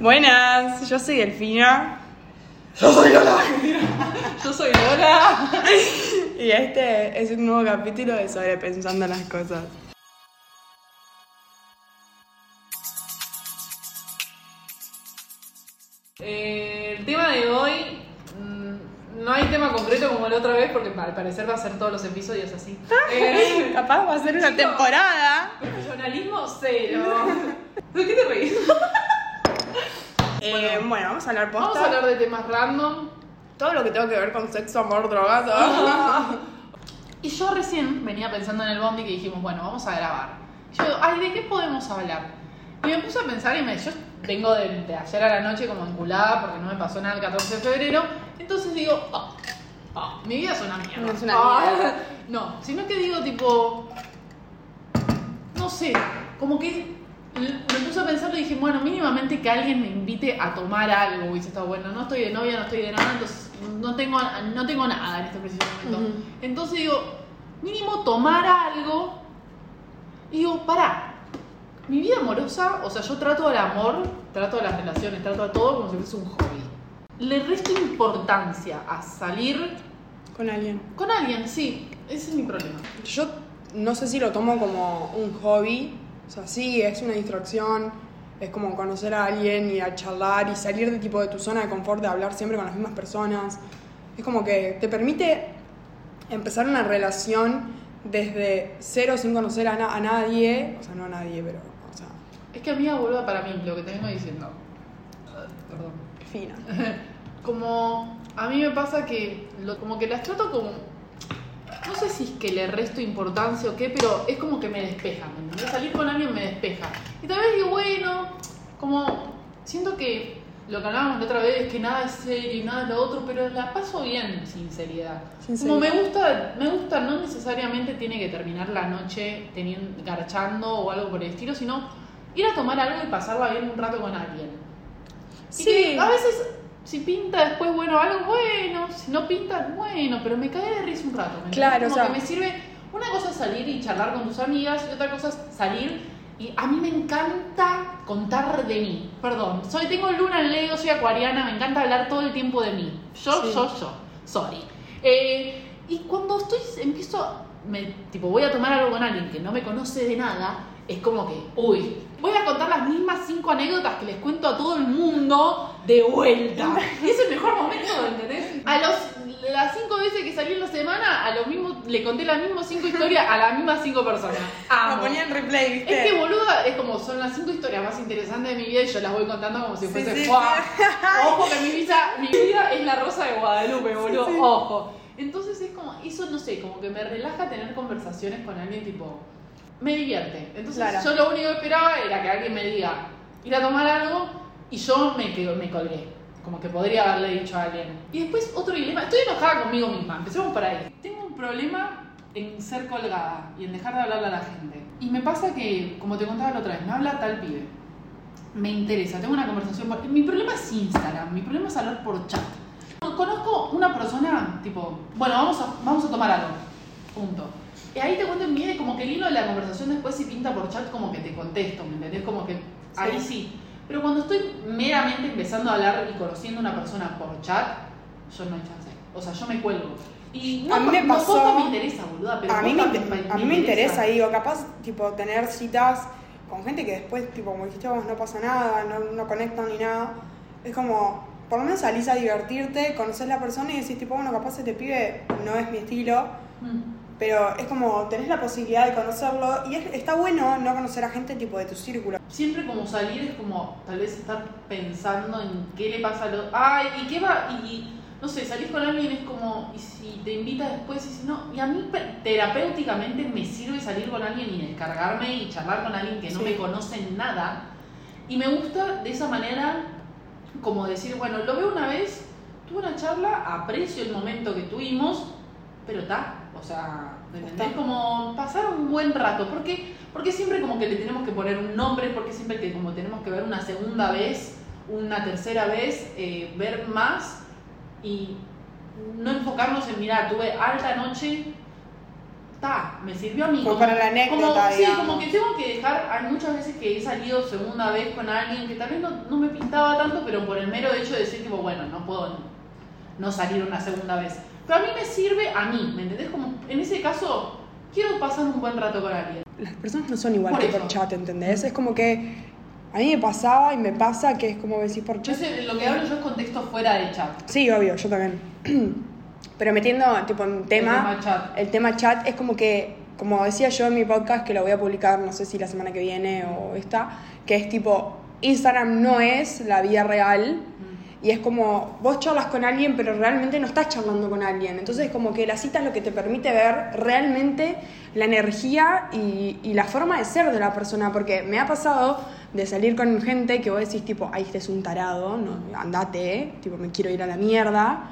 Buenas, yo soy Delfina. Yo soy Lola. Yo soy Lola. Y este es un nuevo capítulo de Sobrepensando las cosas. Eh, el tema de hoy. mm, No hay tema concreto como la otra vez, porque al parecer va a ser todos los episodios así. Eh, Capaz va a ser una temporada. profesionalismo cero. ¿De qué te reís? Eh, bueno, vamos a hablar posta. Vamos a hablar de temas random. Todo lo que tenga que ver con sexo, amor, drogas. Y yo recién venía pensando en el bondi que dijimos, bueno, vamos a grabar. Yo digo, ay, ¿de qué podemos hablar? Y me puse a pensar y me, yo vengo de, de ayer a la noche como enculada porque no me pasó nada el 14 de febrero. Entonces digo, oh, oh, mi vida es una mierda. Es una mierda. No, sino que digo tipo, no sé, como que me puse a pensar y dije, bueno, mínimamente que alguien me invite a tomar algo. Hubiese estado bueno, no estoy de novia, no estoy de nada, entonces no tengo, no tengo nada en este preciso momento. Ujú. Entonces digo, mínimo tomar algo. Y digo, pará, mi vida amorosa, o sea, yo trato al amor, trato a las relaciones, trato a todo como si fuese un hobby. Le resto importancia a salir Con alguien. con alguien, sí, ese es mi problema. Yo no sé si lo tomo como un hobby. O sea, sí, es una distracción. Es como conocer a alguien y a charlar y salir de tipo de tu zona de confort, de hablar siempre con las mismas personas. Es como que te permite empezar una relación desde cero sin conocer a, na- a nadie. O sea, no a nadie, pero, o sea, Es que amiga, boluda, para mí, lo que te vengo diciendo. Ah, Perdón. fina. como a mí me pasa que lo- como que las trato como no sé si es que le resto importancia o qué pero es como que me despeja ¿me salir con alguien me despeja. Y tal vez digo bueno como siento que lo que hablábamos la otra vez es que nada es serio y nada es lo otro pero la paso bien sin seriedad. Sin como me gusta me gusta no necesariamente tiene que terminar la noche teniendo garchando o algo por el estilo sino ir a tomar algo y pasarla bien un rato con alguien. Y Sí. que a veces, si pinta después, bueno, algo bueno, si no pinta, bueno, pero me cae de risa un rato. ¿me Claro, entendés? o Como sea- que me sirve. Una cosa es salir y charlar con tus amigas, y otra cosa es salir. Y a mí me encanta contar de mí. Perdón, soy, tengo luna en Leo, soy acuariana, me encanta hablar todo el tiempo de mí. Yo, Sí. yo, yo. Sorry. Eh, y cuando estoy, empiezo, me, tipo, voy a tomar algo con alguien que no me conoce de nada, es como que, uy, voy a contar las mismas cinco anécdotas que les cuento a todo el mundo de vuelta. Es el mejor momento, ¿entendés? A los, las cinco veces que salí en la semana, a lo mismo, le conté las mismas cinco historias a las mismas cinco personas. Lo Amo. ponía en replay, ¿viste? Es que boluda, es como son las cinco historias más interesantes de mi vida y yo las voy contando como si Sí, fuese sí. Ojo que mi vida, mi vida es la rosa de Guadalupe, boludo. Sí. Ojo. Entonces es como, eso no sé, como que me relaja tener conversaciones con alguien tipo. Me divierte. Entonces Claro. yo lo único que esperaba era que alguien me diga, ir a tomar algo y yo me, quedo- me colgué. Como que podría haberle dicho a alguien. Y después otro dilema. Estoy enojada conmigo misma. Empecemos por ahí. Tengo un problema en ser colgada y en dejar de hablarle a la gente. Y me pasa que, como te contaba la otra vez, me habla tal pibe. Me interesa, tengo una conversación. por- Mi problema es Instagram, mi problema es hablar por chat. Conozco una persona, tipo, bueno, vamos a, vamos a tomar algo. Punto. Y ahí te cuento en mi vida y como que el hilo de la conversación después si pinta por chat como que te contesto, ¿me entendés? Como que ahí sí. Pero cuando estoy meramente empezando a hablar y conociendo a una persona por chat, yo no hay chance. O sea, yo me cuelgo. Y no, A mí me no, pasó- posta me interesa, boluda, pero a mí me, posta inter- a mí me interesa, digo, capaz, tipo, tener citas con gente que después, tipo, como dijiste vos, no pasa nada, no, no conectan ni nada. Es como, por lo menos salís a divertirte, conoces la persona y decís, tipo, bueno, capaz este pibe no es mi estilo, Mm. Pero es como, tenés la posibilidad de conocerlo y es- está bueno no conocer a gente, tipo, de tu círculo. Siempre como salir es como tal vez estar pensando en qué le pasa a los... Ay, ¿y qué va? Y no sé, salís con alguien es como, y si te invita después y si no... Y a mí terapéuticamente me sirve salir con alguien y descargarme y charlar con alguien que no Sí. me conoce nada. Y me gusta de esa manera como decir, bueno, lo veo una vez, tuve una charla, aprecio el momento que tuvimos, pero está, o sea, ¿me ¿entendés? Como pasar un buen rato, porque porque siempre como que le tenemos que poner un nombre, porque siempre que como tenemos que ver una segunda vez, una tercera vez, eh, ver más y no enfocarnos en, mirar, tuve alta noche, está, me sirvió a mí. Como para la anécdota, como, Sí, como que tengo que dejar, hay muchas veces que he salido segunda vez con alguien que tal vez no, no me pintaba tanto, pero por el mero hecho de decir, tipo, bueno, no puedo no salir una segunda vez. Pero a mí me sirve a mí, ¿me entendés? Como en ese caso, quiero pasar un buen rato con alguien. Las personas no son igual Por que eso. por chat, ¿entendés? Es como que a mí me pasaba y me pasa que es como decís por chat. sé, lo que hablo yo es contexto fuera de chat. Sí, obvio, yo también. Pero metiendo tipo en tema, El tema chat. el tema chat es como que, como decía yo en mi podcast, que lo voy a publicar, no sé si la semana que viene o esta, que es tipo, Instagram no es la vida real. Y es como, vos charlas con alguien, pero realmente no estás charlando con alguien. Entonces, como que la cita es lo que te permite ver realmente la energía y, la forma de ser de la persona. Porque me ha pasado de salir con gente que vos decís, tipo, ay, este es un tarado, no, andate, tipo, me quiero ir a la mierda.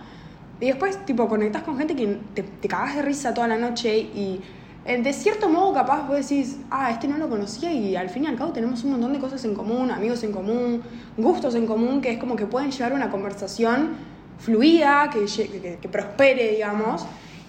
Y después, tipo, conectás con gente que te, te cagás de risa toda la noche y de cierto modo capaz vos decís, ah, este no lo conocía y al fin y al cabo tenemos un montón de cosas en común, amigos en común, gustos en común, que es como que pueden llevar una conversación fluida, que, que prospere, digamos.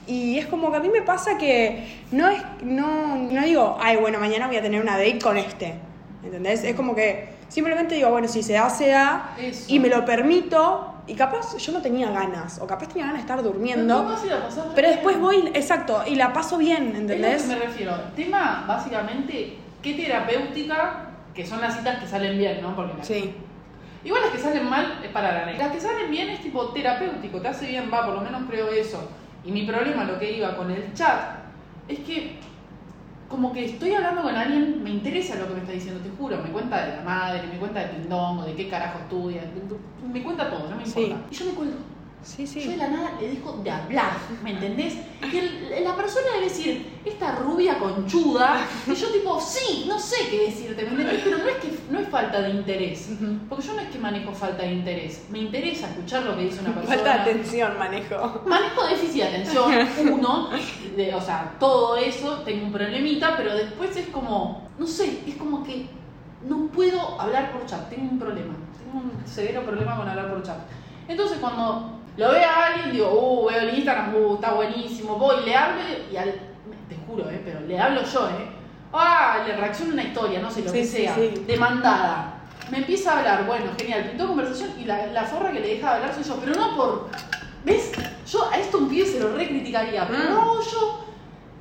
Y es como que a mí me pasa que no es, no, no digo, ay, bueno, mañana voy a tener una date con este. ¿Entendés? Es como que simplemente digo, bueno, si se da, se da. Eso. Y me lo permito. Y capaz yo no tenía ganas, o capaz tenía ganas de estar durmiendo. ¿cómo así la pasás re Pero después voy, exacto, y la paso bien, Es lo ¿entendés? que me refiero. Tema, básicamente, qué terapéutica, que son las citas que salen bien, ¿no? Porque Sí. Igual las que salen mal es para la neta. Las que salen bien es tipo terapéutico, te hace bien, va, por lo menos creo eso. Y mi problema, lo que iba con el chat, es que como que estoy hablando con alguien, me interesa lo que me está diciendo, te juro, me cuenta de la madre, me cuenta de pindongo, de qué carajo estudia, me cuenta todo, no me Sí. importa. Y yo me cuelgo. Sí, Yo de la nada le dejo de hablar, ¿me entendés? Y el- la persona debe decir, esta rubia conchuda, y yo tipo, sí, no sé qué decirte, ¿me entendés? Pero no es que no es falta de interés, porque yo no es que manejo falta de interés, me interesa escuchar lo que dice una persona. Falta de atención, manejo. Manejo déficit de atención, uno, de- o sea, todo eso, tengo un problemita, pero después es como, no sé, es como que no puedo hablar por chat, tengo un problema, tengo un severo problema con hablar por chat. Entonces cuando lo veo a alguien, digo, uh, veo el Instagram, uh, está buenísimo, voy, le hablo y al, te juro, eh, pero le hablo yo, eh. Ah, le reacciono una historia, no sé, lo Sí, que sea, sí. demandada. Me empieza a hablar, bueno, genial, pintó conversación y la, la forra que le deja de hablar soy yo, pero no por. ¿Ves? Yo a esto un pibe se lo recriticaría, pero Mm. no yo.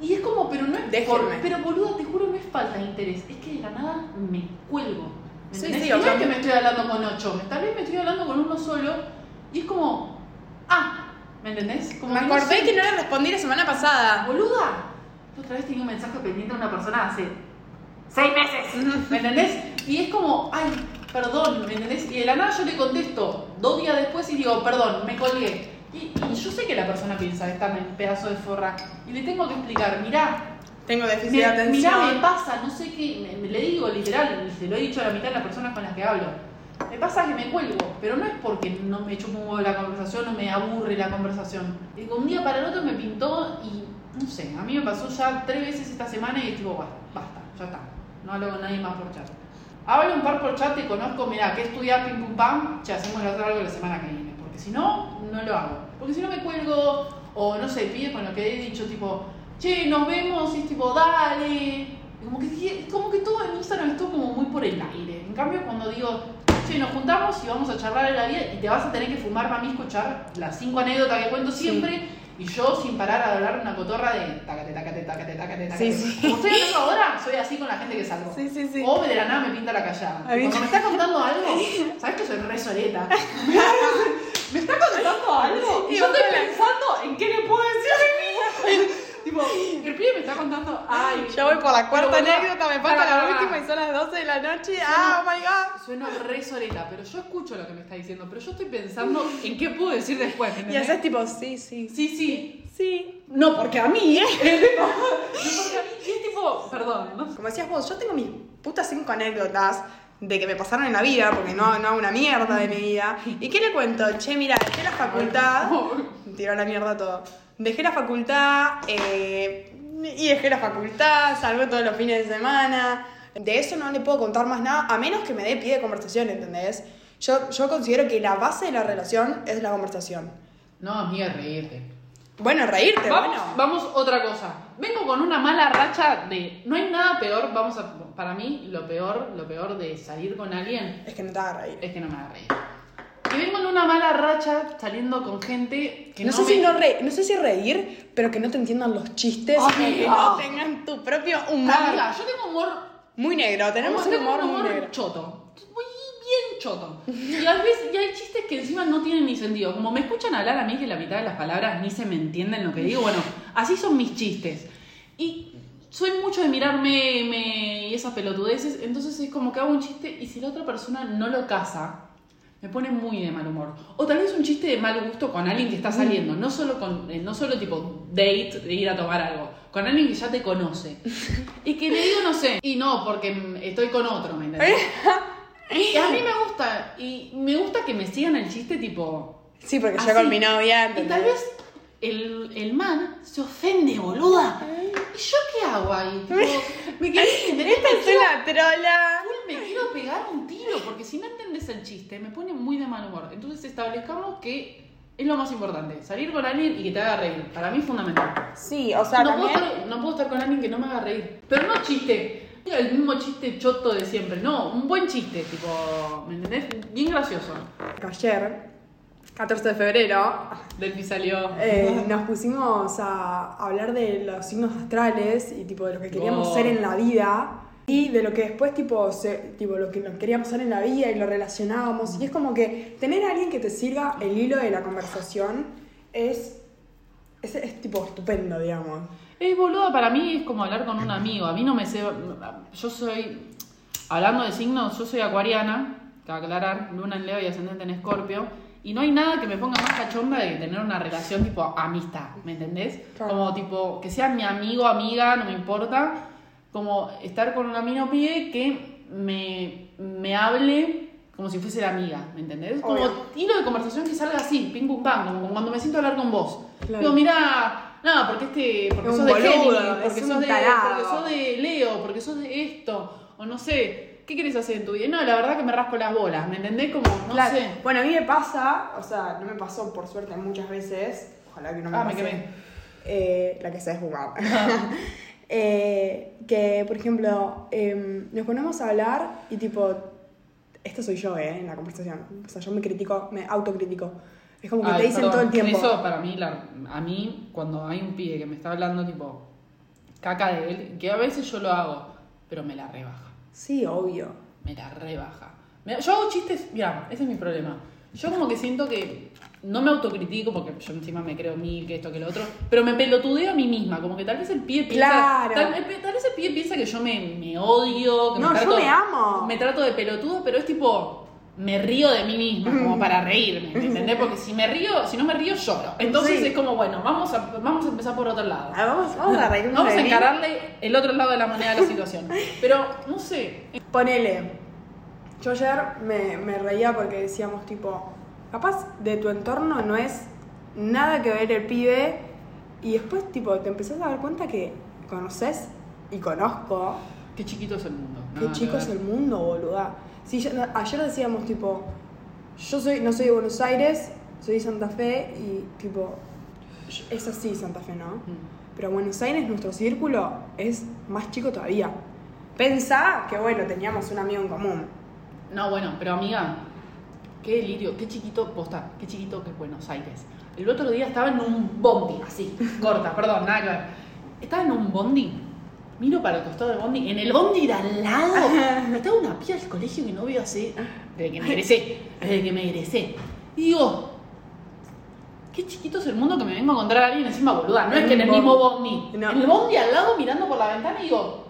Y es como, pero no es por, Déjenme. Pero boluda, te juro, no es falta de interés, es que de la nada me cuelgo. ¿me Sí, sí, no es que me estoy hablando con ocho, tal vez me estoy hablando con uno solo y es como. Ah, ¿me entendés? Como Me que no acordé sé. que no le respondí la semana pasada. Boluda, otra vez tenía un mensaje pendiente de una persona hace seis meses. ¿Me entendés? Y es como, ay, perdón, ¿me entendés? Y de la nada yo le contesto dos días después y digo, perdón, me colgué. Y, y yo sé que la persona piensa, está en pedazo de forra. Y le tengo que explicar, mirá, Tengo déficit me, de atención. mirá, me pasa, no sé qué, me- me- le digo literal, se lo he dicho a la mitad de las personas con las que hablo. Me pasa que me cuelgo, pero no es porque no me echo un huevo la conversación o me aburre la conversación. Digo, un día para el otro me pintó y no sé, a mí me pasó ya tres veces esta semana y digo, "Basta, basta, ya está. No hablo con nadie más por chat. Hablo un par por chat, te conozco, mirá, ¿qué estudiar? Pim pum pam, che, hacemos algo la semana que viene. Porque si no, no lo hago. Porque si no me cuelgo, o no sé, pide con lo que he dicho, tipo, che, nos vemos, y es tipo, dale. Como que, como que todo en Instagram es todo como muy por el aire. En cambio, cuando digo, che, nos juntamos y vamos a charlar de la vida y te vas a tener que fumar para mí escuchar las cinco anécdotas que cuento siempre y yo sin parar a hablar una cotorra de tacate, tacate, tacate, tacate, tacate. Sí, sí. Como estoy hablando ahora, soy así con la gente que salgo. Sí, sí, sí. O de la nada me pinta la callada. Cuando me está contando algo, ¿sabes que soy re soleta? ¿Me está contando algo? Y yo estoy pensando en qué le puedo decir de mí. tipo, el pibe me está contando, ay. Ya voy por la cuarta anécdota, me falta la última y son las 12 de la noche. ¡Ah, oh my god! Sueno re soleta, pero yo escucho lo que me está diciendo, pero yo estoy pensando en qué puedo decir después. ¿me Y entendés? haces tipo, sí, sí. Sí, sí. Sí. No, porque a mí, ¿eh? no, porque a mí, y es tipo, perdón, ¿no? Como decías vos, yo tengo mis putas cinco anécdotas de que me pasaron en la vida, porque no, no hago una mierda de mi vida. ¿Y qué le cuento? Che, mira, dejé la facultad. Tiró la mierda todo. Dejé la facultad, eh, y dejé la facultad, salgo todos los fines de semana. De eso no le puedo contar más nada, a menos que me dé pie de conversación, ¿entendés? Yo, yo considero que la base de la relación es la conversación. No, amiga, reírte. Bueno, reírte, Vamos, bueno. vamos otra cosa. Vengo con una mala racha de. No hay nada peor, vamos a. Para mí, lo peor, lo peor de salir con alguien Es que no te haga reír. es que no me haga reír. Y vengo en una mala racha saliendo con gente que no, no, sé me... si no, re- no sé si reír, pero que no te entiendan los chistes y que Amiga. no tengan tu propio humor. Amiga, yo tengo humor. Muy negro, tenemos un humor muy negro. choto. Muy bien choto. Y a veces y hay chistes que encima no tienen ni sentido. Como me escuchan hablar a mí que la mitad de las palabras ni se me entienden lo que digo, bueno, así son mis chistes. Y soy mucho de mirar meme y esas pelotudeces, entonces es como que hago un chiste y si la otra persona no lo casa, me pone muy de mal humor. O tal vez un chiste de mal gusto con alguien que está saliendo, no solo con eh, no solo tipo date de ir a tomar algo, con alguien que ya te conoce. Y que le digo, no sé, y no, porque mm, estoy con otro, ¿me entendés? Y a mí me gusta, y me gusta que me sigan el chiste tipo... Sí, porque así. yo con mi novia. Y tal vez el, el man se ofende, boluda. ¿Y yo qué hago ahí? Tipo, me quedé Esta es una trola. Me quiero pegar un tiro, porque si no entendés el chiste, me pone muy de mal humor. Entonces establezcamos que es lo más importante, salir con alguien y que te haga reír. Para mí es fundamental. Sí, o sea, no, también. puedo estar, no puedo estar con alguien que no me haga reír. Pero no chiste. El mismo chiste choto de siempre. No, un buen chiste, tipo, ¿me entendés? Bien gracioso. Ayer, 14 de febrero, Delphi salió. eh, nos pusimos a hablar de los signos astrales y tipo de lo que queríamos ser en la vida y de lo que después tipo, se- tipo lo que que queríamos ser en la vida y lo relacionábamos y es como que tener a alguien que te sirva el hilo de la conversación es es, es, tipo estupendo digamos Es boluda, para mí es como hablar con un amigo. A mí no me sé. Yo soy. Hablando de signos, yo soy acuariana, que aclarar, luna en Leo y ascendente en Escorpio. Y no hay nada que me ponga más cachonda de que tener una relación tipo amistad, ¿me entendés? Claro. Como tipo, que sea mi amigo, amiga, no me importa. Como estar con un amigo pibe que me, me hable como si fuese la amiga, ¿me entendés? Como Obvio. hilo de conversación que salga así, ping pum pam, como cuando me siento a hablar con vos. Claro. Digo, mira, no, porque este, porque Es sos de Géminis, porque sos de, porque sos de Leo, porque sos de esto, o no sé, ¿qué quieres hacer en tu vida? No, la verdad que me rasco las bolas, ¿me entendés? Como, no Claro. sé. bueno a mí me pasa o sea no me pasó por suerte muchas veces ojalá que no me Ah, me quemé. eh, la que se fumar Eh, que por ejemplo em, nos ponemos a hablar y tipo esto soy yo eh, en la conversación o sea yo me critico me autocritico es como que Ay, te dicen perdón, todo el tiempo Eso para mí, la- a mí, cuando hay un pibe que me está hablando, tipo, caca de él, que a veces yo lo hago, pero me la rebaja. sí obvio me la rebaja. Me- Yo hago chistes, mira, ese es mi problema. Yo como que siento que no me autocritico porque yo encima me creo mil, que esto, que lo otro, pero me pelotudeo a mí misma, como que tal vez el pie piensa, Claro. tal, tal vez el pie piensa que yo me, me odio, que No, me yo trato, me amo. me trato de pelotudo, pero es tipo me río de mí misma como para reírme, ¿me ¿entendés? Porque si me río, si no me río lloro. Entonces Sí. es como, bueno, vamos a vamos a empezar por otro lado. Ah, vamos, vamos a reírnos Vamos a encararle el otro lado de la moneda de la situación. Pero no sé, Ponele. Yo ayer me, me reía porque decíamos, tipo, capaz de tu entorno no es nada que ver el pibe. Y después, tipo, te empezás a dar cuenta que conoces y conozco. Qué chiquito es el mundo. Qué chico es el mundo, boluda. Sí, yo- ayer decíamos, tipo, yo soy, no soy de Buenos Aires, soy de Santa Fe y, tipo, es así Santa Fe, ¿no? Mm. Pero Buenos Aires, nuestro círculo, es más chico todavía. Pensá que, bueno, teníamos un amigo en común. No, bueno, pero amiga, qué delirio, qué chiquito, posta, qué chiquito que es Buenos Aires. El otro día estaba en un bondi, así, corta, perdón, nada que ver. Estaba en un bondi, miro para el costado del bondi, en el bondi de al lado, estaba una pía del colegio que no veo hace, desde que me egresé, desde que me egresé. Y digo, qué chiquito es el mundo que me vengo a encontrar a alguien encima boluda. No es que en el mismo bondi, No. en el bondi al lado mirando por la ventana y digo,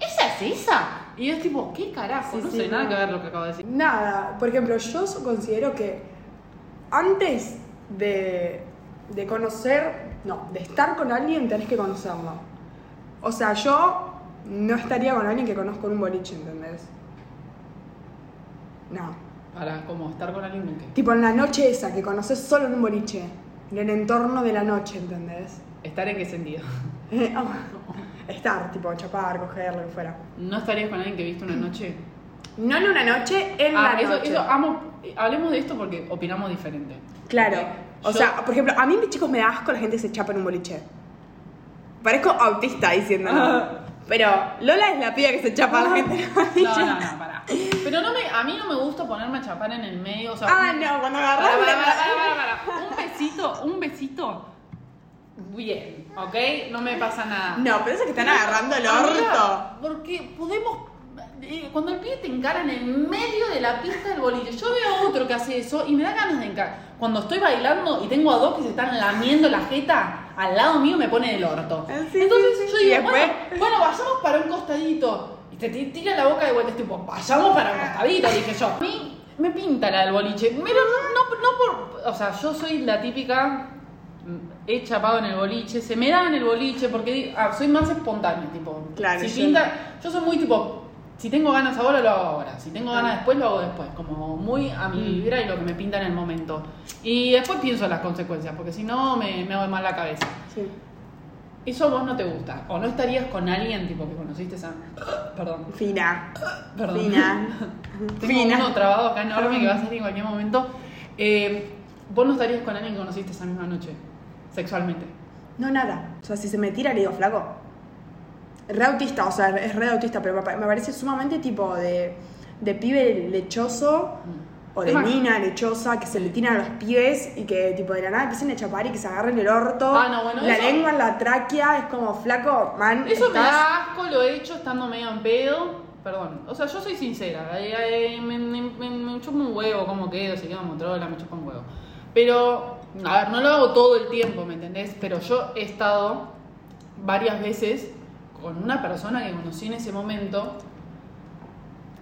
¿esa es esa? Y es tipo, ¿qué carajo? Sí, no sí, sé, no. nada que ver lo que acabo de decir. Nada, por ejemplo, yo considero que antes de, de conocer, no, de estar con alguien tenés que conocerlo. O sea, yo no estaría con alguien que conozco en un boliche, ¿entendés? No. Para como estar con alguien con qué. Tipo en la noche esa, que conoces solo en un boliche. En el entorno de la noche, ¿entendés? ¿Estar en qué sentido? estar, tipo, chapar, coger, lo que fuera. ¿No estarías con alguien que viste una noche? No en una noche, en Ah, la eso, noche. eso, amo, hablemos de esto porque opinamos diferente. Claro. Ok. O Yo- sea, por ejemplo, a mí, chicos, me da asco la gente que se chapa en un boliche. Parezco autista diciéndolo. Ah. Pero Lola es la piba que se chapa a la gente el boliche. No, no, no, pará. Pero no me, a mí no me gusta ponerme a chapar en el medio. O sea, Ah, no, cuando agarras. Un besito, un besito. Bien, ¿ok? No me pasa nada. No, pero eso que están agarrando el orto. Porque podemos. eh, Cuando el pibe te encara en el medio de la pista del boliche, yo veo a otro que hace eso y me da ganas de encarar. Cuando estoy bailando y tengo a dos que se están lamiendo la jeta, al lado mío me pone el orto. Sí, Entonces sí, sí. yo digo, después- bueno, bueno, vayamos para un costadito. Y te ti- tira la boca de vuelta, es tipo, vayamos para un costadito, dije yo. A mí me pinta la del boliche, pero no, no, no por. O sea, yo soy la típica. He chapado en el boliche, se me da en el boliche porque ah, soy más espontánea, tipo. Claro, si yo pinta, yo soy muy tipo. Si tengo ganas ahora, lo hago ahora. Si tengo ganas después, lo hago después. Como muy a mi Mm. vibra y lo que me pinta en el momento. Y después pienso en las consecuencias, porque si no, me, me hago mal la cabeza. Sí. Eso a vos no te gusta. O no estarías con alguien tipo que conociste esa. Perdón. Fina. Perdón. Fina. Tengo Fina. uno trabado acá enorme que va a salir en cualquier momento. Eh, vos no estarías con alguien que conociste esa misma noche, sexualmente. No, nada. O sea, si se me tira, le digo, flaco. Re autista, o sea, es re autista, pero me pa- me parece sumamente tipo de, de pibe lechoso o de mina lechosa que se le tiran a los pies y que tipo de la nada empiecen a chapar y que se agarren el orto. Ah, no, bueno, la eso- lengua en la tráquea es como flaco, man. Eso me da asco, lo he hecho estando medio en pedo. Perdón, o sea, yo soy sincera. me, me, me, me chupa un huevo cómo quedo, si quedo en Motorola, me chupa un huevo. Pero, a ver, no lo hago todo el tiempo, ¿me entendés? Pero yo he estado varias veces con una persona que conocí en ese momento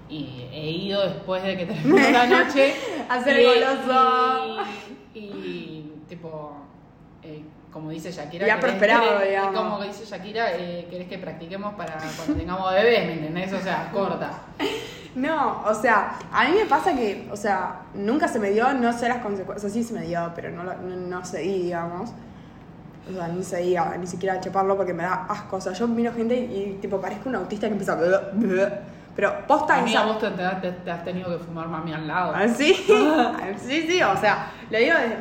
y he ido después de que terminó la noche A ser goloso. y, y, tipo eh, como dice Shakira Y ha querés- prosperado, digamos. como dice Shakira eh, querés que practiquemos para cuando tengamos bebés ¿me entendés? o sea corta No, o sea, a mí me pasa que, o sea, nunca se me dio, no sé las consecuencias, o sea, sí se me dio, pero no, lo- no, no seguí, digamos. O sea, ni seguía, ni siquiera chaparlo porque me da asco. O sea, yo miro gente y, tipo, parezco un autista que empieza... Pero posta Amiga, esa- vos te, te- te has tenido que fumar mami al lado ¿Ah, ¿Sí? sí, sí, o sea, lo digo de...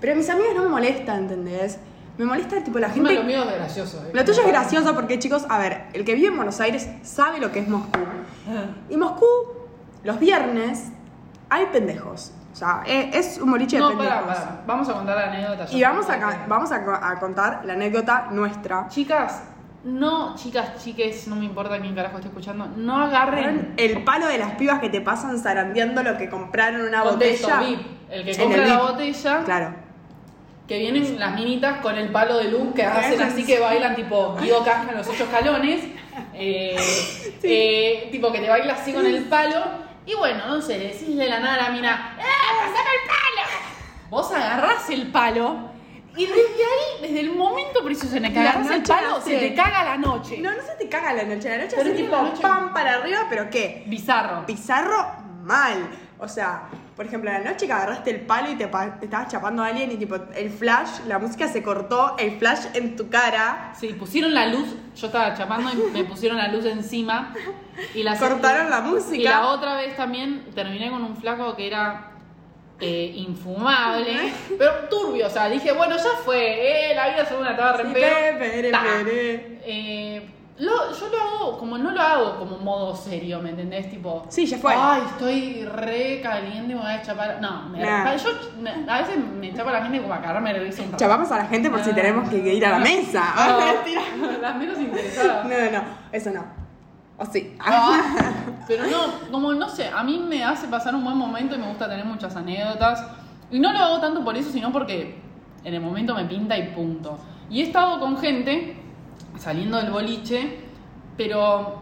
Pero mis amigos no me molestan, ¿entendés? Me molesta, tipo, la gente... lo mío es gracioso ¿eh? Lo tuyo es gracioso porque, chicos, a ver, el que vive en Buenos Aires sabe lo que es Moscú. Y Moscú, los viernes, hay pendejos. O sea, e- es un boliche de no, pendejos. para, para. Vamos a contar la anécdota. Y vamos a, vamos a, co- a contar la anécdota nuestra. Chicas, no, chicas, chiques, no me importa quién carajo esté escuchando, no agarren El palo de las pibas que te pasan zarandeando lo que compraron una contexto botella. VIP. El que En compra el la VIP. botella, Claro. Que vienen las minitas con el palo de luz que hacen así que bailan tipo Guido Casca en los ocho escalones. eh, eh, tipo que te baila así con el palo. Y bueno, no sé, decís de la nada a la mina, ¡eh, pasame el palo! Vos agarrás el palo y desde ahí, desde el momento preciso en el que La agarrás el palo, se te caga la noche. No, no se te caga la noche. La noche Pero es tipo, noche- pam para arriba, pero ¿qué? Bizarro. Pizarro mal. O sea, por ejemplo, la noche que agarraste el palo y te, estabas chapando a alguien y tipo el flash, la música se cortó, el flash en tu cara. Sí, pusieron la luz, yo estaba chapando y me pusieron la luz encima. Y la Cortaron la música. Y la otra vez también terminé con un flaco que era eh, infumable, pero turbio. O sea, dije, bueno, ya fue, eh, la vida es una en Sí, pedo. pe, pere, Ta. pere. Eh, lo- yo lo hago, como no lo hago como modo serio, ¿me entendés? Tipo, Sí, ya fue. Ay, estoy re caliente, me voy a chapar. No, me- Nah. yo me- a veces me chapo a la gente como a cagarme risa un rato. Chapamos a la gente por si tenemos que ir a la mesa. No, Mentira. las menos interesadas. No, no, no, eso no. O sí. Ah, pero no, como no sé, a mí me hace pasar un buen momento y me gusta tener muchas anécdotas. Y no lo hago tanto por eso, sino porque en el momento me pinta y punto. Y he estado con gente saliendo del boliche, pero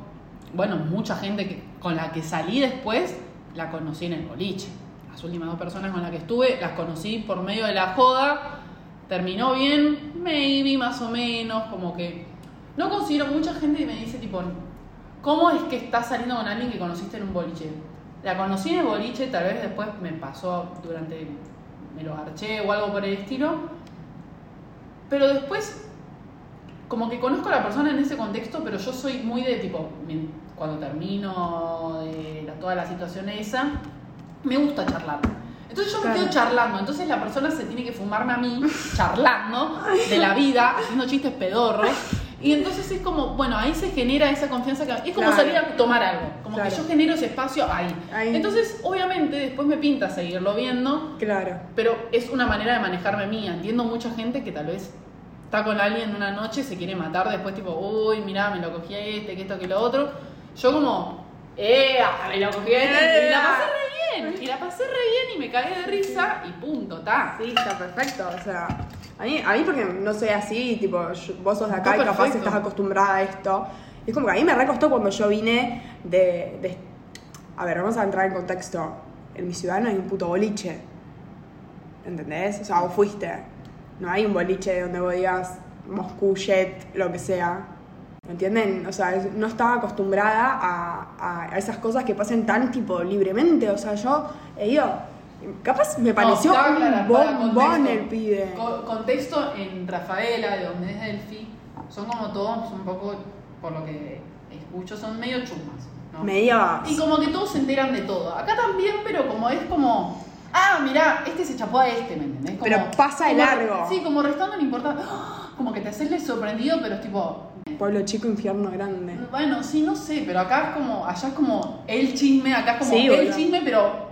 bueno, mucha gente que- con la que salí después la conocí en el boliche. Las últimas dos personas con las que estuve las conocí por medio de la joda. Terminó bien, maybe más o menos, como que no considero mucha gente y me dice tipo, ¿cómo es que estás saliendo con alguien que conociste en un boliche? La conocí en el boliche, tal vez después me pasó durante, me lo arché o algo por el estilo, pero después como que conozco a la persona en ese contexto, pero yo soy muy de tipo, cuando termino de la- toda la situación esa, me gusta charlar. Entonces yo me Claro. quedo charlando, entonces la persona se tiene que fumarme a mí charlando de la vida, haciendo chistes pedorros. Y entonces es como, bueno, ahí se genera esa confianza que es como Claro. salir a tomar algo, como Claro. que yo genero ese espacio ahí. Ahí. Entonces, obviamente, después me pinta seguirlo viendo, Claro. pero es una manera de manejarme mía. Entiendo mucha gente que tal vez está con alguien una noche, se quiere matar, después tipo, uy, mirá, me lo cogí a este, que esto, que lo otro. Yo como, ¡eh! Me lo cogí a este. Y la pasé re bien. Y la pasé re bien y me cagué de risa y punto, ta. Sí, está perfecto. O sea, a mí, a mí porque no soy así, tipo, yo- vos sos de acá Está y capaz perfecto. estás acostumbrada a esto. Y es como que a mí me recostó cuando yo vine de, de- A ver, vamos a entrar en contexto. En mi ciudad no hay un puto boliche. ¿Entendés? O sea, vos fuiste. No hay un boliche donde vos digas Moscú, Jet, lo que sea. ¿Me entienden? O sea, no estaba acostumbrada a, a- esas cosas que pasen tan tipo libremente. O sea, yo he ido. Capaz me pareció No, está un clara, para bombón contexto. el pibe. Co- contexto en Rafaela, de donde es Delphi, son como todos un poco, por lo que escucho, son medio chumas. ¿no? Medio. Y como que todos se enteran de todo. Acá también, pero como es como. Ah, mirá, este se chapó a este, ¿me entendés? Como- Pero pasa como- largo. Sí, como restando no importa. Como que te haces el sorprendido, pero es tipo. Pueblo chico, infierno grande. Bueno, sí, no sé, pero acá es como. Allá es como el chisme, acá es como Sí, el boludo. chisme, pero.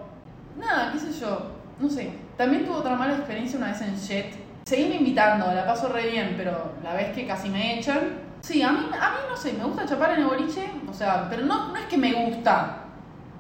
Nada, qué sé yo. No sé. También tuve otra mala experiencia una vez en Jet. Seguíme invitando, la paso re bien, pero la vez que casi me echan. Sí, a mí, a mí no sé, me gusta chapar en el boliche, o sea, pero no, no es que me gusta,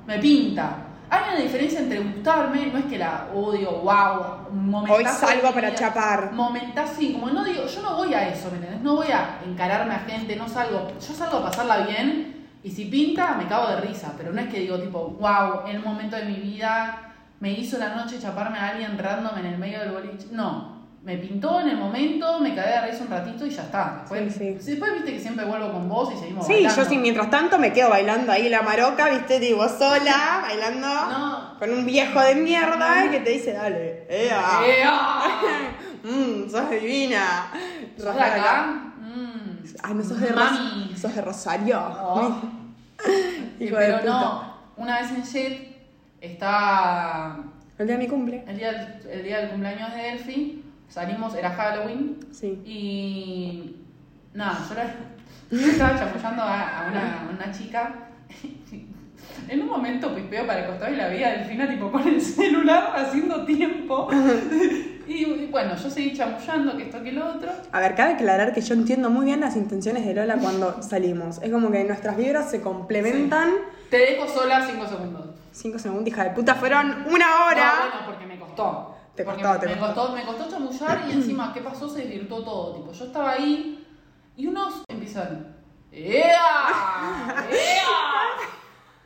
me pinta. Hay una diferencia entre gustarme, no es que la odio, wow, un momentazo Hoy salgo para chapar. Momentazo, sí, como no digo, yo no voy a eso, ¿me entendés? No voy a encararme a gente, no salgo, yo salgo a pasarla bien y si pinta me cago de risa, pero no es que digo tipo, wow, el momento de mi vida me hizo la noche chaparme a alguien random en el medio del boliche. No, me pintó en el momento, me cagué de risa un ratito y ya está. Después, Sí, sí. después viste que siempre vuelvo con vos y seguimos Sí, bailando. yo sí, mientras tanto me quedo bailando ahí la maroca, viste, digo, sola, bailando No. con un viejo de mierda que te dice, dale, ea, ¡Ea! mmm, sos divina. ¿Sos de acá? Mm. Ay, no sos de, Mami. Ros- sos de Rosario. Oh. Hijo Pero de no, una vez en Jet estaba El día de mi cumple. el día, el día del cumpleaños de Delphi, salimos, era Halloween, Sí. y nada, yo, estaba chamullando a, a una, a una chica. En un momento pipeo para el costado y la veía Delfina tipo con el celular haciendo tiempo. Y, y bueno, yo seguí chamullando, que esto que lo otro. A ver, cabe aclarar que yo entiendo muy bien las intenciones de Lola cuando salimos. Es como que nuestras vibras se complementan. Te dejo sola cinco segundos. Cinco segundos, hija de puta, fueron una hora. No, bueno, porque me costó. Te costó, te me costó. Me costó chamullar y encima, ¿qué pasó? Se desvirtuó todo. Tipo, yo estaba ahí y unos empiezan. ¡Ea! ¡Ea!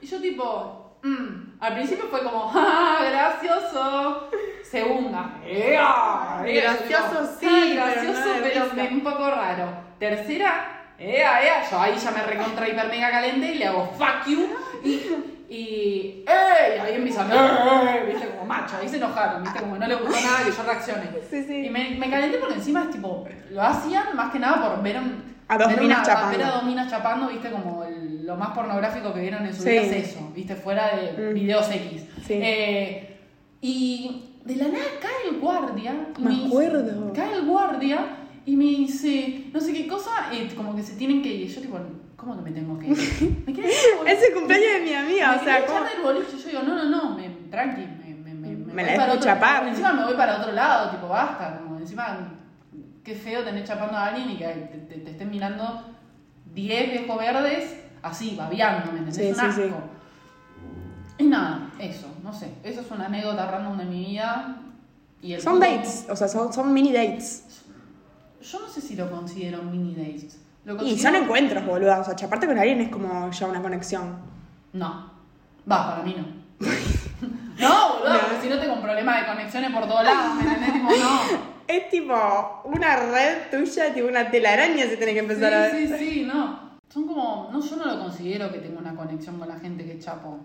Y yo tipo, mm, al principio fue como, ¡ah, gracioso! Segunda, ¡ea! ea. Gracioso Yo sí, "Ah, pero gracioso, no pero risa". me- un poco raro. Tercera, ¡ea, ea! Yo ahí ya me recontra hiper mega caliente y le hago, ¡fuck you! Y, y ¡ey! Ahí empiezan, ¡ey! ¿Viste? Como macho, ahí se enojaron, ¿viste? Como no le gustó nada que yo reaccione. Sí, sí. Y me, me calenté porque encima es tipo, lo hacían más que nada por ver, un- A dos ver minas una- chapando. ver a dos minas chapando, ¿viste? Como el- lo más pornográfico que vieron en su Sí. vida es eso, ¿viste? Fuera de Mm. videos X. Sí. Eh, y de la nada cae el guardia. y Me acuerdo. Cae el guardia y me dice, no sé qué cosa, y como que se tienen que ir. Yo tipo, ¿cómo que me tengo que ir? Me Es el cumpleaños de mi amiga, me o sea, ¿cómo? del boliche. Yo digo, no, no, no, me, tranqui, me, me, me, Me voy la para otro- chapar. Encima me voy para otro lado, tipo, basta. Como encima, qué feo tener chapando a alguien y que te, te- te estén mirando 10 viejos verdes así, babeando, ¿me entendés? Sí, un sí, asco. sí. Y nada, eso, no sé. Eso es una anécdota random de mi vida. Y el Son dates, o sea, son, son mini dates. Yo no sé si lo considero mini dates. Y son encuentros, boluda. O sea, chaparte con alguien es como ya una conexión. No. Va, para mí no. no, boludo, No. porque si no tengo un problema de conexiones por todos lados, ¿me entendés? Tipo, no. Es tipo una red tuya, tipo una telaraña se tiene que empezar a ver. Sí, sí, no. Son como. No, yo no lo considero que tengo una conexión con la gente que chapo.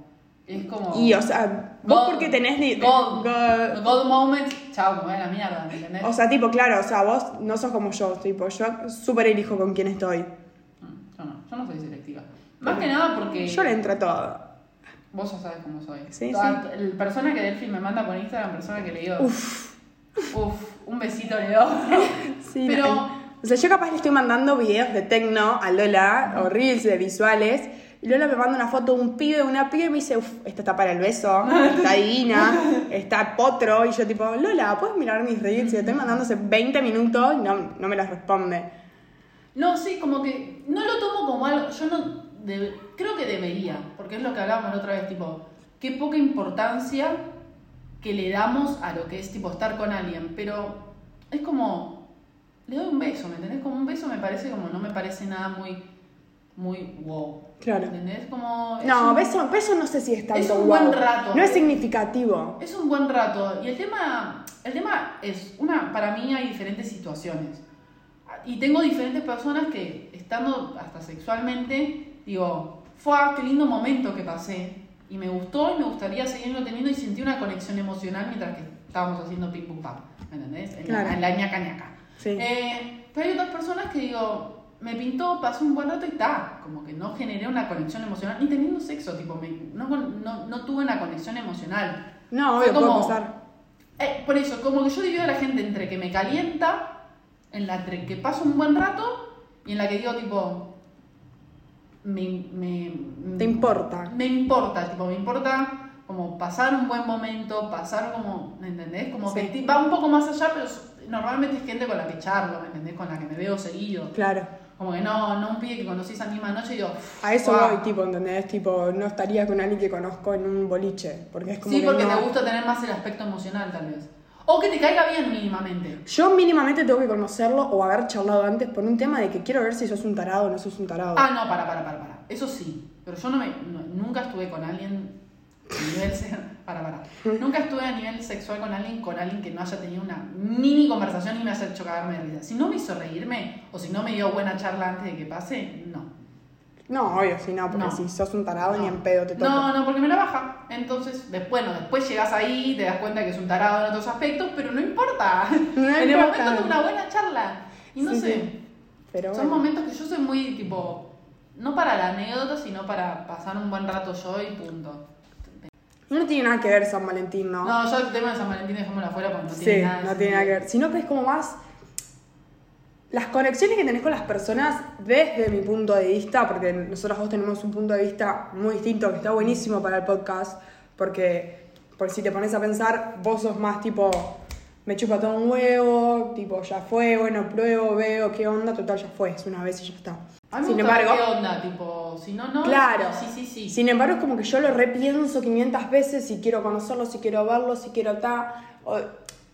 Es como. Y, o sea, vos God- porque tenés... ni- God, God- God moments, chao, voy a la mierda, ¿me entendés? O sea, tipo, claro, o sea, vos no sos como yo, tipo, yo súper elijo con quién estoy. Mm, yo no, yo no soy selectiva. Más que nada porque. Yo le entro a todo. Vos ya sabes cómo soy. Sí, Toda- El persona que Delphi me manda por Instagram, persona que le digo. Uf. Uf, un besito le doy. Sí, Pero- no. O sea, yo capaz le estoy mandando videos de tecno a Lola, o reels de visuales, Lola me manda una foto de un pibe, una pibe, y me dice, uff, esta está para el beso, está divina, está potro, y yo tipo, Lola, ¿puedes mirar mis reels? Y le estoy mandando hace 20 minutos y no, no me las responde. No, sí, como que no lo tomo como algo. Yo no. creo que debería, porque es lo que hablábamos la otra vez, tipo, qué poca importancia que le damos a lo que es, tipo, estar con alguien. Pero es como. Le doy un beso, ¿me entendés? Como un beso me parece como. No me parece nada muy. Muy wow. Claro. ¿Entendés? Como. No, un- beso, beso no sé si es tanto Es un guau. buen rato. No es significativo. Es un buen rato. Y el tema, el tema es, una, para mí hay diferentes situaciones. Y tengo diferentes personas que, estando hasta sexualmente, digo, fue qué lindo momento que pasé. Y me gustó y me gustaría seguirlo teniendo y sentí una conexión emocional mientras que estábamos haciendo pim pum pam. ¿Me entendés? En, Claro. la, en la ñaca ñaca. Sí. Eh, pero hay otras personas que digo, me pintó, pasó un buen rato y está. Como que no generé una conexión emocional, ni teniendo sexo, tipo, me- no, no, no tuve una conexión emocional. No, obvio, puede como- pasar. Eh, por eso, como que yo divido a la gente entre que me calienta, en la entre que paso un buen rato y en la que digo, tipo, me, me, Te importa. me importa, tipo, me importa como pasar un buen momento, pasar como, ¿me entendés? Como Sí. que va un poco más allá, pero normalmente es gente con la que charlo, ¿me entendés? Con la que me veo seguido. Clací Como que no, no un pibe que conocí esa misma noche y digo, A eso "Guau". voy, tipo, ¿entendés? Tipo, no estaría con alguien que conozco en un boliche. Porque es como Sí, que porque no- te gusta tener más el aspecto emocional, tal vez. O que te caiga bien mínimamente. Yo mínimamente tengo que conocerlo o haber charlado antes por un tema de que quiero ver si sos un tarado o no sos un tarado. Ah, no, para, para, para, para. Eso sí. Pero yo no me, no- nunca estuve con alguien nivel para, para. Nunca estuve a nivel sexual con alguien, con alguien que no haya tenido una mini conversación y me haya hecho cagarme de risa. Si no me hizo reírme o si no me dio buena charla antes de que pase, no. No, obvio, si no, porque No. si sos un tarado ni No. en pedo te toca. No, no, porque me la baja. Entonces, de- bueno, después llegas ahí te das cuenta que es un tarado en otros aspectos, pero no importa. No en el momento tuve una buena charla. Y no Sí, sé. sí. Pero Son bueno. momentos que yo soy muy tipo, no para la anécdota, sino para pasar un buen rato yo y punto. No tiene nada que ver San Valentín, ¿no? No, yo el tema de San Valentín dejémoslo afuera porque no sí, tiene nada de no tiene nada que ver. Sino que es como más las conexiones que tenés con las personas desde mi punto de vista, porque nosotros dos tenemos un punto de vista muy distinto que está buenísimo para el podcast, porque por si te pones a pensar, vos sos más tipo, me chupa todo un huevo, tipo, ya fue, bueno, pruebo, veo qué onda, total, ya fue, es una vez y ya está. A mí Sin embargo, qué onda, tipo, si no, no. Claro. Sí, sí, sí. Sin embargo, es como que yo lo repienso 500 veces si quiero conocerlo, si quiero verlo, si quiero ta. o-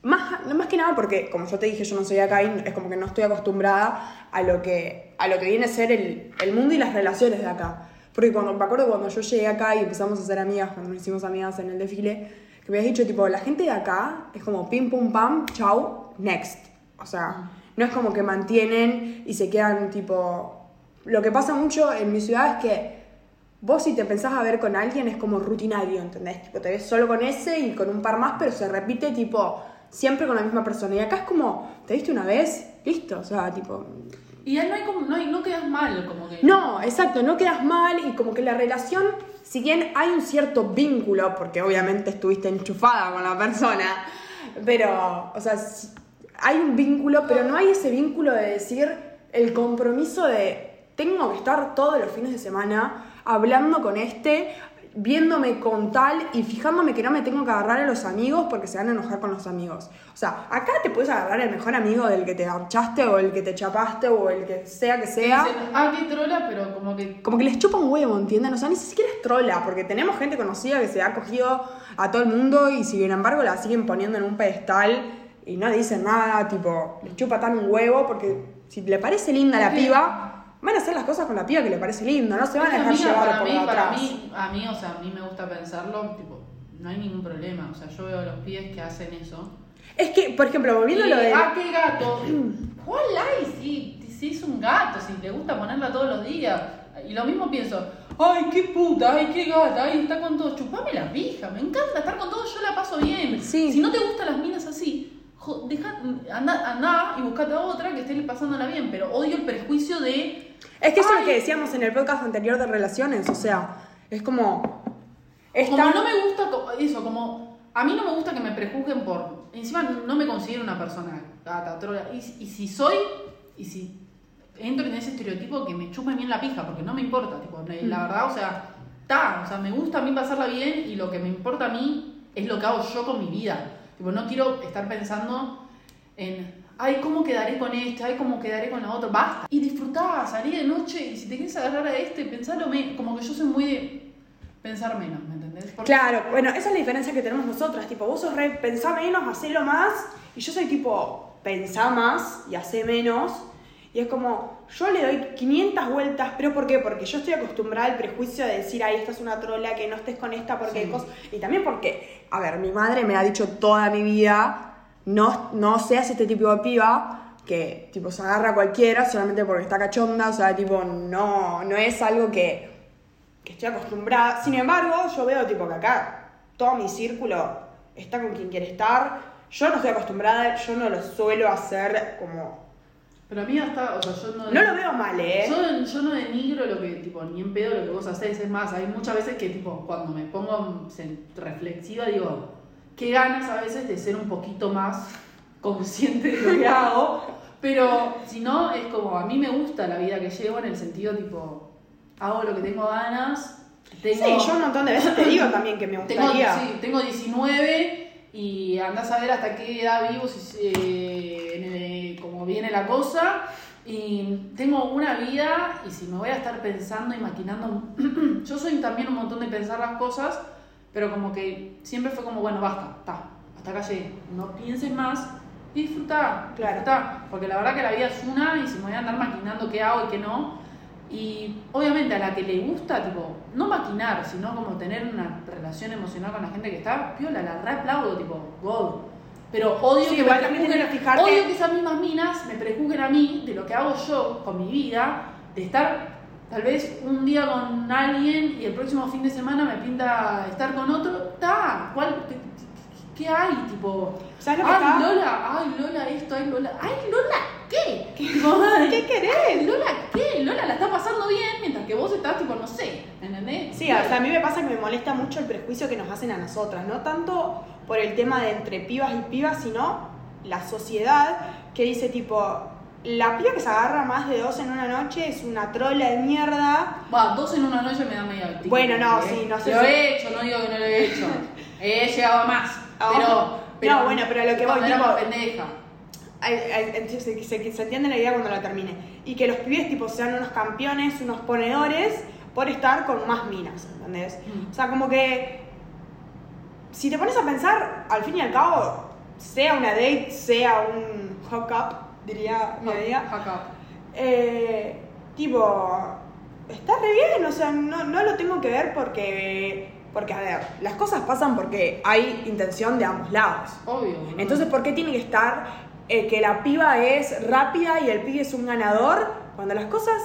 más, más que nada porque, como yo te dije, yo no soy acá y es como que no estoy acostumbrada a lo que, a lo que viene a ser el, el mundo y las relaciones de acá. Porque cuando, me acuerdo cuando yo llegué acá y empezamos a ser amigas, cuando nos hicimos amigas en el desfile, que me habías dicho, tipo, la gente de acá es como pim pum pam, chau, next. O sea, no es como que mantienen y se quedan, tipo... Lo que pasa mucho en mi ciudad es que Vos si te pensás a ver con alguien es como rutinario, ¿entendés? Tipo, te ves solo con ese y con un par más, pero se repite tipo siempre con la misma persona. Y acá es como, ¿te viste una vez? Listo, o sea, tipo... Y ahí no hay como, no, hay- no quedas mal, como que. No, exacto, no quedas mal y como que la relación, si bien hay un cierto vínculo, porque obviamente estuviste enchufada con la persona, pero, o sea, hay un vínculo, pero no hay ese vínculo de decir el compromiso de tengo que estar todos los fines de semana hablando con este, viéndome con tal y fijándome que no me tengo que agarrar a los amigos porque se van a enojar con los amigos. O sea, acá te puedes agarrar el mejor amigo del que te archaste o el que te chapaste o el que sea que Que sea. dicen, ah, qué trola, pero como que. Como que les chupa un huevo, ¿entienden? O sea, ni siquiera es trola, porque tenemos gente conocida que se ha cogido a todo el mundo y sin embargo la siguen poniendo en un pedestal y no dicen nada, tipo, les chupa tan un huevo porque si le parece linda la que- piba, van a hacer las cosas con la piba que le parece linda, no se van a dejar amiga, llevar para por mí, de para atrás. mí, a mí, o sea, a mí me gusta pensarlo, tipo, no hay ningún problema. O sea, yo veo a los pibes que hacen eso. Es que, por ejemplo, volviendo a lo de... Ah, qué gato. Hola, y si, si es un gato, si le gusta ponerla todos los días. Y lo mismo pienso, ay, qué puta, ay, qué gata, ay, está con todos. Chupame la pija, me encanta estar con todos, yo la paso bien. Sí. Si no te gustan las minas así, deja, anda, anda y buscate a otra que esté pasándola bien. Pero odio el prejuicio de Es que eso es lo que decíamos en el podcast anterior de relaciones, o sea, es como... es Como no me gusta eso, como a mí no me gusta que me prejuzguen por. Encima no me considero una persona gata, trola. Y, y si soy, y si entro en ese estereotipo, que me chupen bien la pija, porque no me importa, tipo, la- la verdad, o sea, está, o sea, me gusta a mí pasarla bien y lo que me importa a mí es lo que hago yo con mi vida. Tipo, no quiero estar pensando en. Ay, ¿cómo quedaré con este? Ay, ¿cómo quedaré con la otra? Basta. Y disfrutá, salí de noche y si te quieres agarrar a este, pensalo menos. Como que yo soy muy de pensar menos, ¿me entendés? Porque- Claro, bueno, esa es la diferencia que tenemos nosotras. Tipo, vos sos re pensá menos, hacelo más. Y yo soy tipo, pensá más y hacé menos. Y es como, yo le doy 500 vueltas, pero ¿por qué? Porque yo estoy acostumbrada al prejuicio de decir, ay, esta es una trola, que no estés con esta porque Sí. hay cosas. Y también porque, a ver, mi madre me ha dicho toda mi vida, no, no seas este tipo de piba que tipo se agarra a cualquiera solamente porque está cachonda, o sea, tipo, no, no es algo que que estoy acostumbrada. Sin embargo, yo veo tipo que acá todo mi círculo está con quien quiere estar. Yo no estoy acostumbrada, yo no lo suelo hacer como... Pero a mí hasta, o sea, yo no... No lo veo mal, ¿eh? Yo, yo no denigro lo que, tipo, ni en pedo lo que vos hacés. Es más, hay muchas veces que, tipo, cuando me pongo reflexiva, digo, qué ganas a veces de ser un poquito más consciente de lo que hago. Pero si no, es como, a mí me gusta la vida que llevo en el sentido, tipo, hago lo que tengo ganas. Tengo, Sí, yo un montón de veces te digo también que me tengo, gustaría. sí, tengo 19 y andás a ver hasta qué edad vivo, si, eh, viene la cosa. Y tengo una vida y si me voy a estar pensando y maquinando, yo soy también un montón de pensar las cosas, pero como que siempre fue como, bueno, basta, está, hasta acá llegué, no pienses más disfruta, Claro. disfruta, porque la verdad que la vida es una y si me voy a andar maquinando qué hago y qué no, y obviamente a la que le gusta, tipo, no maquinar, sino como tener una relación emocional con la gente que está, piola, la re aplaudo, tipo, God. Pero odio Sí, que igual me también prejuzguen- tenés que fijarte- odio que esas mismas minas me prejuzguen a mí de lo que hago yo con mi vida, de estar tal vez un día con alguien y el próximo fin de semana me pinta estar con otro, está, ¿cuál? ¿Qué, qué hay? Tipo, ¿Sabes lo que ay está? Lola, ay Lola esto, ay Lola, ay Lola, ¿qué? ¿Qué querés? Lola, ¿qué? Lola la está pasando bien mientras que vos estás tipo, no sé, ¿entendés? Sí, o sea, a mí me pasa que me molesta mucho el prejuicio que nos hacen a nosotras, no tanto por el tema de entre pibas y pibas, sino la sociedad que dice tipo, la piba que se agarra más de dos en una noche es una trola de mierda. Va, dos en una noche me da medio tic, Bueno, no, ¿eh? sí, no sé Lo si- he hecho, no digo que no lo he hecho. He llegado a más. Ah, Pero, pero. no, bueno, pero lo que voy, tipo- pendeja. Se, se- entiende la idea cuando la termine. Y que los pibes tipo sean unos campeones, unos ponedores por estar con más minas, ¿entendés? Mm. O sea, como que si te pones a pensar, al fin y al cabo, sea una date, sea un hook-up, diría mi amiga, Acá. eh, tipo, está re bien, o sea, no, no lo tengo que ver porque, porque, a ver, las cosas pasan porque hay intención de ambos lados. Obvio. ¿no? Entonces, ¿por qué tiene que estar eh, que la piba es rápida y el pibe es un ganador cuando las cosas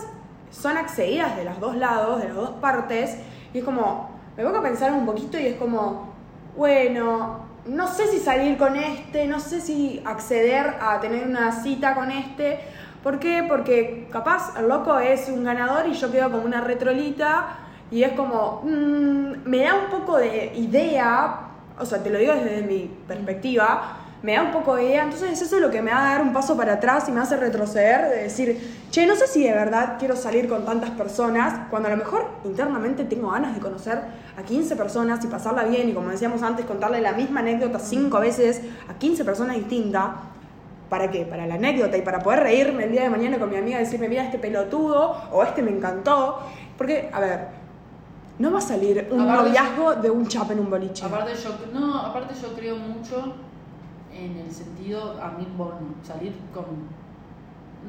son accedidas de los dos lados, de las dos partes? Y es como, me pongo a pensar un poquito y es como, bueno, no sé si salir con este, no sé si acceder a tener una cita con este. ¿Por qué? Porque capaz el loco es un ganador y yo quedo como una retrolita y es como, mm, me da un poco de idea, o sea, te lo digo desde mi perspectiva, me da un poco de idea, entonces eso es lo que me va a dar un paso para atrás y me hace retroceder, de decir, che, no sé si de verdad quiero salir con tantas personas, cuando a lo mejor internamente tengo ganas de conocer a 15 personas y pasarla bien y como decíamos antes, contarle la misma anécdota cinco veces a 15 personas distintas. ¿Para qué? Para la anécdota y para poder reírme el día de mañana con mi amiga y decirme, mira, este pelotudo o este me encantó. Porque, a ver, no va a salir un Aparte- noviazgo de un chap en un boliche. Aparte yo, no, aparte yo creo mucho en el sentido, a mí, bueno, salir con...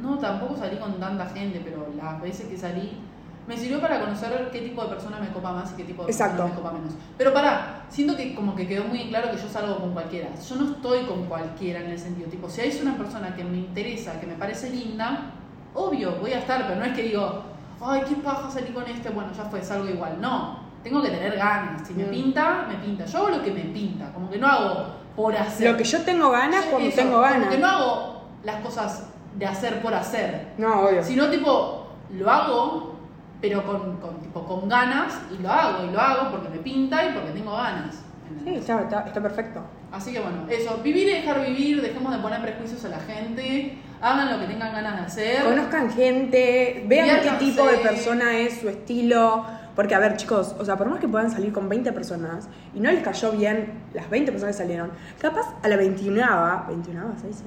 No, tampoco salí con tanta gente, pero las veces que salí me sirvió para conocer qué tipo de persona me copa más y qué tipo de Exacto. persona me copa menos. Pero pará, siento que como que quedó muy claro que yo salgo con cualquiera. Yo no estoy con cualquiera en el sentido, tipo, si hay una persona que me interesa, que me parece linda, obvio, voy a estar, pero no es que digo, ay, qué paja salí con este, bueno, ya fue, salgo igual. No, tengo que tener ganas. Si me pinta, me pinta. Yo hago lo que me pinta, como que no hago por hacer. Lo que yo tengo ganas cuando Eso, tengo ganas. que no hago las cosas de hacer por hacer. No, obvio. Sino tipo, lo hago, pero con, con, tipo, con ganas, y lo hago, y lo hago porque me pinta y porque tengo ganas. Sí, está, está, está perfecto. Así que bueno, eso, vivir y dejar vivir, dejemos de poner prejuicios a la gente, hagan lo que tengan ganas de hacer. Conozcan gente, vean qué tipo de persona es, su estilo. Porque, a ver, chicos, o sea, por más que puedan salir con 20 personas y no les cayó bien las 20 personas que salieron, capaz a la 21 ¿21 se dice?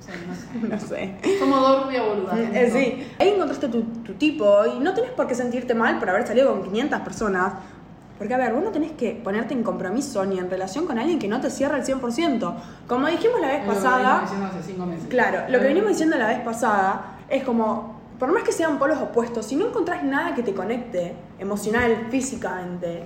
Sí, no sé. No sé. Somos dos rubias boludas. Eh, sí, ahí encontraste tu, tu tipo y no tenés por qué sentirte mal por haber salido con 500 personas. Porque, a ver, vos no tenés que ponerte en compromiso ni en relación con alguien que no te cierra el 100%. Como dijimos la vez lo que pasada, diciendo hace cinco meses. Claro, lo que venimos diciendo la vez pasada es como, por más que sean polos opuestos, si no encontrás nada que te conecte emocional, físicamente,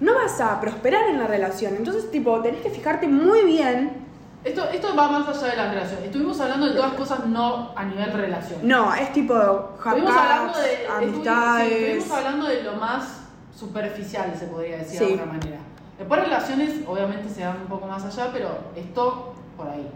no vas a prosperar en la relación. Entonces, tipo, tenés que fijarte muy bien. Esto, esto va más allá de la relación. Estuvimos hablando de todas cosas no a nivel relación. No, es tipo Estuvimos hablando de, sí, amistades. estuvimos hablando de lo más superficial, se podría decir de Sí. alguna manera. Después relaciones, obviamente se dan un poco más allá, pero esto por ahí.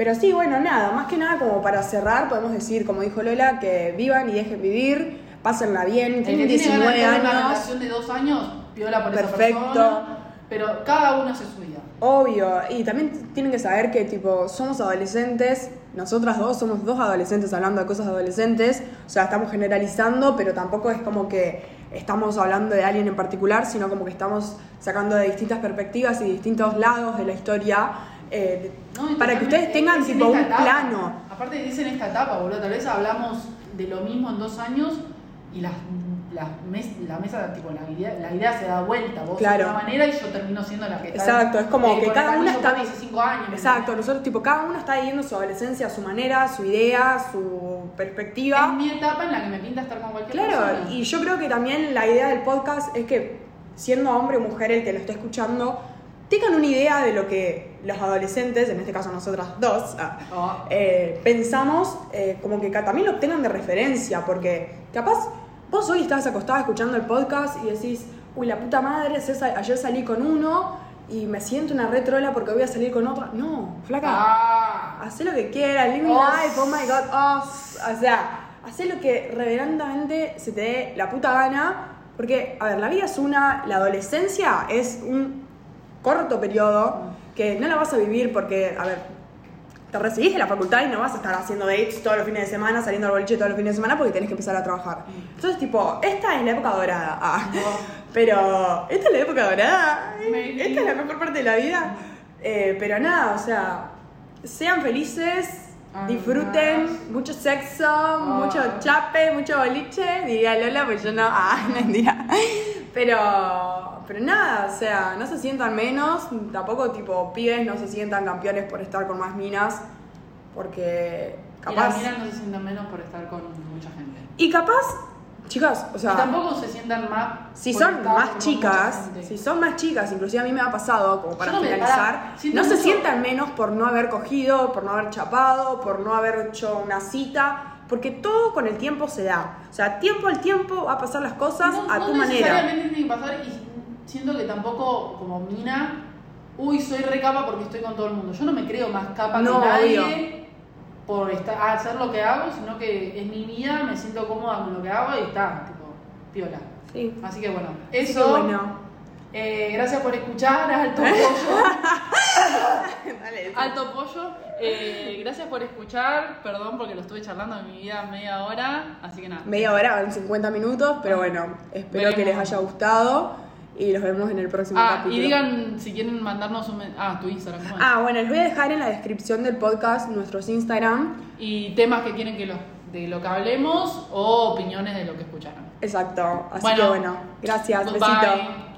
Pero sí, bueno, nada, más que nada como para cerrar, podemos decir, como dijo Lola, que vivan y dejen vivir, pásenla bien, tienen que tiene ganas 19 de tener una años. relación de dos años, piola por esa Perfecto. persona. Pero cada uno hace su vida. Obvio, y también tienen que saber que tipo somos adolescentes, nosotras dos somos dos adolescentes hablando de cosas de adolescentes, o sea, estamos generalizando, pero tampoco es como que estamos hablando de alguien en particular, sino como que estamos sacando de distintas perspectivas y distintos lados de la historia eh, No, y para que ustedes tengan tipo un etapa. plano. Aparte dicen esta etapa, boludo, tal vez hablamos de lo mismo en dos años y las, las mes- la mesa, tipo, la idea, la idea se da vuelta. Vos Claro. de una manera y yo termino siendo la que está. Exacto, es como eh, que cada una está hace cinco años. ¿me Exacto, nosotros tipo cada uno está viviendo su adolescencia a su manera, su idea, su perspectiva. Es mi etapa en la que me pinta estar con cualquier Claro, persona. y yo creo que también la idea del podcast es que, siendo hombre o mujer el que lo esté escuchando, tengan una idea de lo que los adolescentes, en este caso nosotras dos, ah, Oh. eh, pensamos, eh, como que también lo tengan de referencia, porque capaz vos hoy estás acostada escuchando el podcast y decís, uy, la puta madre, ayer salí con uno y me siento una retrola porque voy a salir con otra. No, flaca. Ah. Haz lo que quieras, live Os. life, oh my god, os. O sea, haz lo que reverentemente se te dé la puta gana. Porque, a ver, la vida es una, la adolescencia es un corto periodo que no la vas a vivir porque, a ver, te recibís de la facultad y no vas a estar haciendo dates todos los fines de semana, saliendo al boliche todos los fines de semana porque tenés que empezar a trabajar. Entonces, tipo, esta es la época dorada. Ah. Pero, esta es la época dorada. Maybe. Esta es la mejor parte de la vida. Eh, pero nada, o sea, sean felices, Ah, disfruten, mucho sexo, mucho chape, mucho boliche, diría Lola, pues yo no, ah, no mentira. Pero, pero nada, o sea, no se sientan menos, tampoco tipo pibes no se sientan campeones por estar con más minas, porque Y capaz... las minas no se sientan menos por estar con mucha gente. Y capaz, chicas, o sea... y tampoco se sientan más. Si son más chicas, si son más chicas, inclusive a mí me ha pasado, como para no finalizar, no se mucho- sientan menos por no haber cogido, por no haber chapado, por no haber hecho una cita, porque todo con el tiempo se da. O sea, tiempo al tiempo va a pasar las cosas no, a no tu manera. necesariamente tiene que pasar y siento que tampoco como mina, uy, soy re capa porque estoy con todo el mundo. Yo no me creo más capa No, que nadie obvio. por estar, hacer lo que hago, sino que es mi vida, me siento cómoda con lo que hago y está, tipo, piola. Sí. Así que bueno, eso. que bueno. eh, gracias por escuchar, alto pollo. Dale, alto pollo. Eh, gracias por escuchar. Perdón porque lo estuve charlando en mi vida media hora. Así que nada. Media hora, van 50 minutos, pero bueno, espero que les haya gustado y los vemos en el próximo Ah, capítulo. y digan si quieren mandarnos un. Ah, tu Instagram. ¿cómo es? Ah, bueno, les voy a dejar en la descripción del podcast nuestros Instagram. Y temas que quieren que lo, de lo que hablemos o opiniones de lo que escucharon. Exacto. Así Bueno. que bueno, gracias, Goodbye. besito.